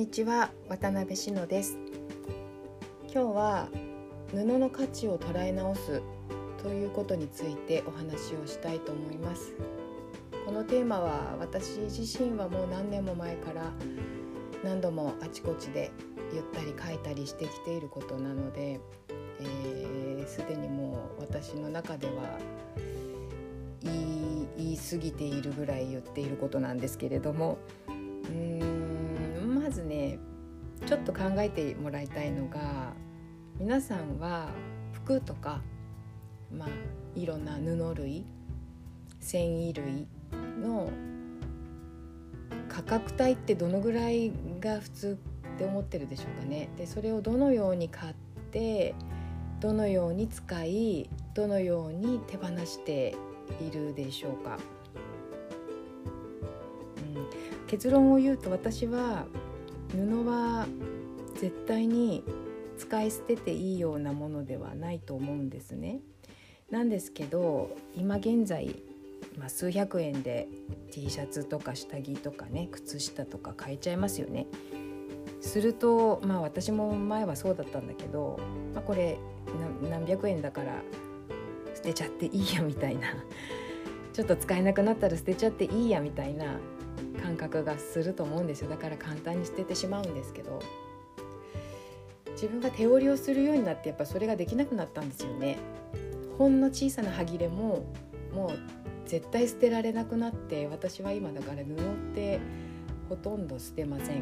にちは渡辺志乃です。今日は布の価値を捉え直すということについてお話をしたいと思います。このテーマは私自身はもう何年も前から何度もあちこちで言ったり書いたりしてきていることなのですで、えー、にもう私の中では言い言い過ぎているぐらい言っていることなんですけれどもうーんまずねちょっと考えてもらいたいのが皆さんは服とかまあいろんな布類繊維類の価格帯ってどのぐらいが普通って思ってるでしょうかね。でそれをどのように買ってどのように使いどのように手放しているでしょうか。うん、結論を言うと私は布は絶対に使い捨てていいようなものではないと思うんですね。なんですけど今現在、まあ、数百円で T シャツとか下着とかね靴下とか買えちゃいますよね。するとまあ私も前はそうだったんだけど、まあ、これ何百円だから捨てちゃっていいやみたいな ちょっと使えなくなったら捨てちゃっていいやみたいな感覚がすると思うんですよ。だから簡単に捨ててしまうんですけど。自分が手織りをするようになってやっぱそれができなくなったんですよね。ほんの小さな歯切れももう絶対捨てられなくなって私は今だから布ってほとんど捨てません。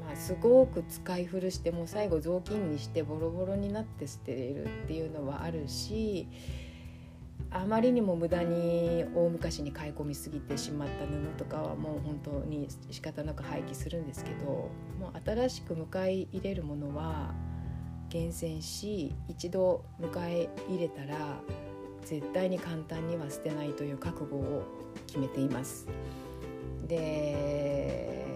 まあすごく使い古してもう最後雑巾にしてボロボロになって捨てれるっていうのはあるしあまりにも無駄に大昔に買い込みすぎてしまった布とかはもう本当に仕方なく廃棄するんですけどもう新しく迎え入れるものは厳選し一度迎え入れたら絶対に簡単には捨てないという覚悟を決めています。で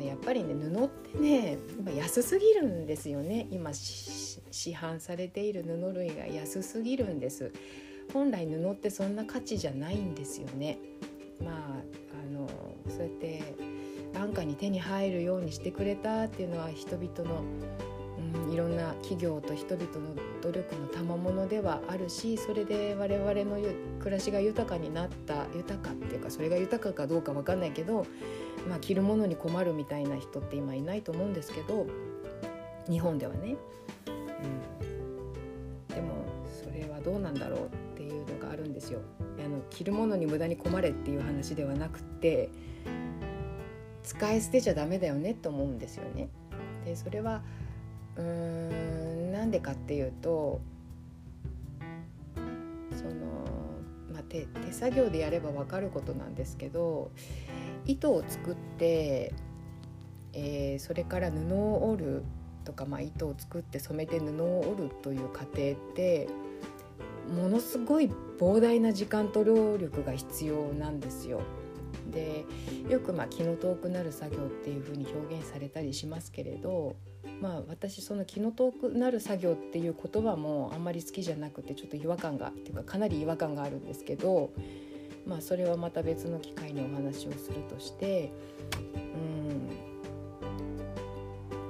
やっぱりね布ってね安すぎるんですよね今市販されている布類が安すぎるんです。本来布ってそんな価値じゃないんですよね。まああのそうやって安価に手に入るようにしてくれたっていうのは人々の、うん、いろんな企業と人々の努力の賜物ではあるしそれで我々の暮らしが豊かになった豊かっていうかそれが豊かかどうか分かんないけど、まあ、着るものに困るみたいな人って今いないと思うんですけど日本ではね。うん、でもそれはどうなんだろうですよあの着るものに無駄に困れっていう話ではなくて使い捨てちゃダメだよねと思うんですよね。でそれはうーんなんでかっていうとその、まあ、手手作業でやれば分かることなんですけど糸を作って、えー、それから布を織るとか、まあ、糸を作って染めて布を織るという過程ってものすごい膨大な時間と労力が必要なんですよ。でよくまあ気の遠くなる作業っていうふうに表現されたりしますけれどまあ私その気の遠くなる作業っていう言葉もあんまり好きじゃなくてちょっと違和感がっていうかかなり違和感があるんですけどまあそれはまた別の機会にお話をするとしてう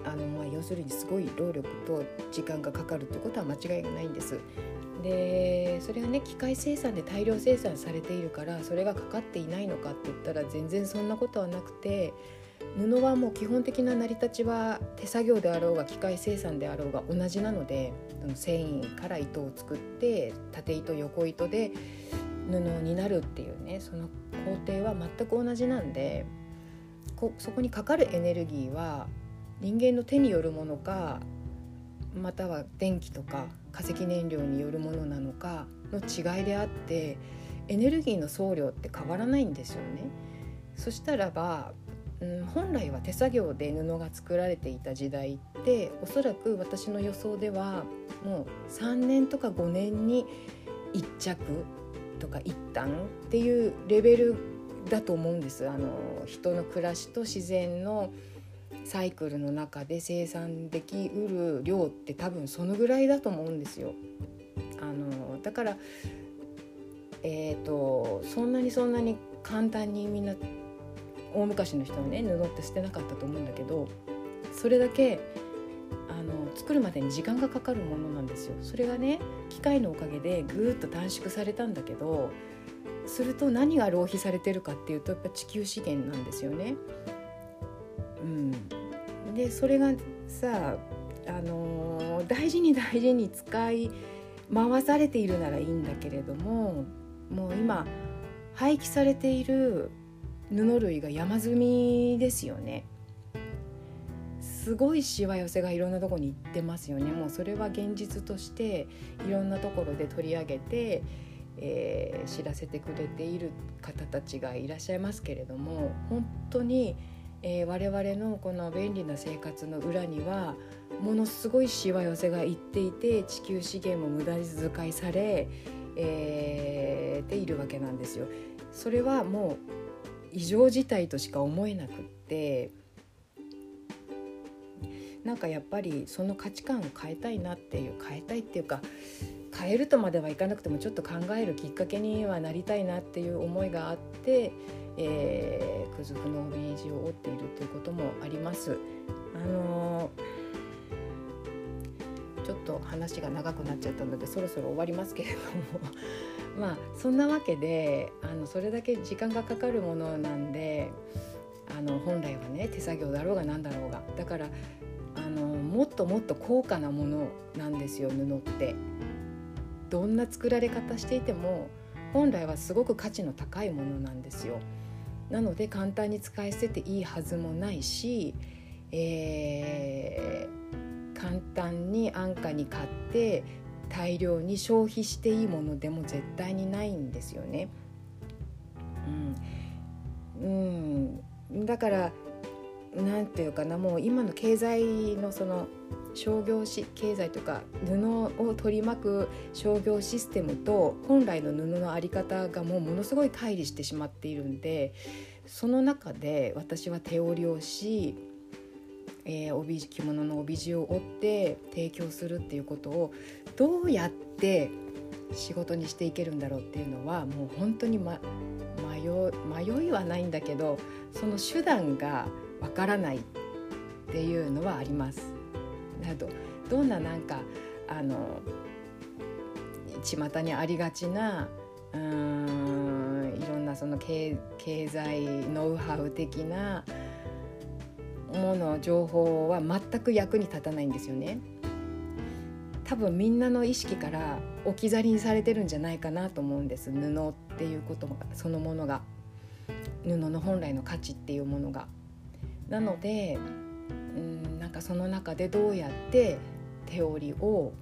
んあのまあ要するにすごい労力と時間がかかるってことは間違いがないんです。でそれがね機械生産で大量生産されているからそれがかかっていないのかって言ったら全然そんなことはなくて布はもう基本的な成り立ちは手作業であろうが機械生産であろうが同じなので繊維から糸を作って縦糸横糸で布になるっていうねその工程は全く同じなんでこそこにかかるエネルギーは人間の手によるものかまたは電気とか化石燃料によるものなのかの違いであってエネルギーの総量って変わらないんですよね。そしたらば、うん、本来は手作業で布が作られていた時代っておそらく私の予想ではもう3年とか5年に1着とか1旦っていうレベルだと思うんですあの人の暮らしと自然のサイクルの中で生産できうる量って多分そのぐらいだと思うんですよ。あのだからえーと、そんなにそんなに簡単にみんな大昔の人はね布って捨てなかったと思うんだけどそれだけあの作るまでに時間がかかるものなんですよ。それがね機械のおかげでぐーっと短縮されたんだけどすると何が浪費されてるかっていうとやっぱ地球資源なんですよね。うん、でそれがさあのー、大事に大事に使い回されているならいいんだけれどももう今廃棄されている布類が山積みですよね。すごいしわ寄せがいろんなとこに行ってますよねもうそれは現実としていろんなところで取り上げて、えー、知らせてくれている方たちがいらっしゃいますけれども本当に、えー、我々のこの便利な生活の裏にはものすごいしわ寄せがいっていて地球資源も無駄遣いされ、えー、ているわけなんですよ。それはもう異常事態としか思えなくってなんかやっぱりその価値観を変えたいなっていう変えたいっていうか変えるとまではいかなくてもちょっと考えるきっかけにはなりたいなっていう思いがあって、えー、クズフの帯地を折っているということもあります。あのー、ちょっと話が長くなっちゃったのでそろそろ終わりますけれども。まあそんなわけであのそれだけ時間がかかるものなんであの本来はね手作業だろうが何だろうが。だからあのもっともっと高価なものなんですよ布って。どんな作られ方していても本来はすごく価値の高いものなんですよ。なので簡単に使い捨てていいはずもないし、えー、簡単に安価に買って大量に消費していいものでも絶対にないんですよね。うん、うん、だから何て言うかなもう今の経済のその商業し経済とか布を取り巻く商業システムと本来の布の在り方がもうものすごい乖離してしまっているんでその中で私は手織りをし、えー、帯着物の帯地を折って提供するっていうことをどうやって仕事にしていけるんだろうっていうのはもう本当に、ま、迷迷いはないんだけどその手段がわからないっていうのはあります。などどんななんかあの巷にありがちなうんいろんなその経経済ノウハウ的なもの情報は全く役に立たないんですよね。多分みんなの意識から置き去りにされてるんじゃないかなと思うんです布っていうことそのものが布の本来の価値っていうものが。なのでうんなんかその中でどうやって手織りを、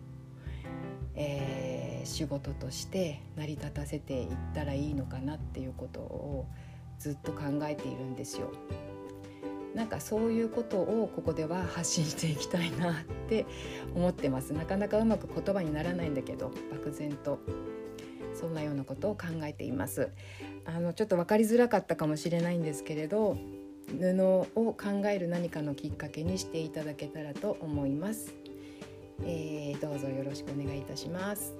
えー、仕事として成り立たせていったらいいのかなっていうことをずっと考えているんですよ。なんかそういうことをここでは発信していきたいなって思ってます。なかなかうまく言葉にならないんだけど漠然と。そんなようなことを考えています。あのちょっと分かりづらかったかもしれないんですけれど布を考える何かのきっかけにしていただけたらと思います、えー、どうぞよろしくお願いいたします。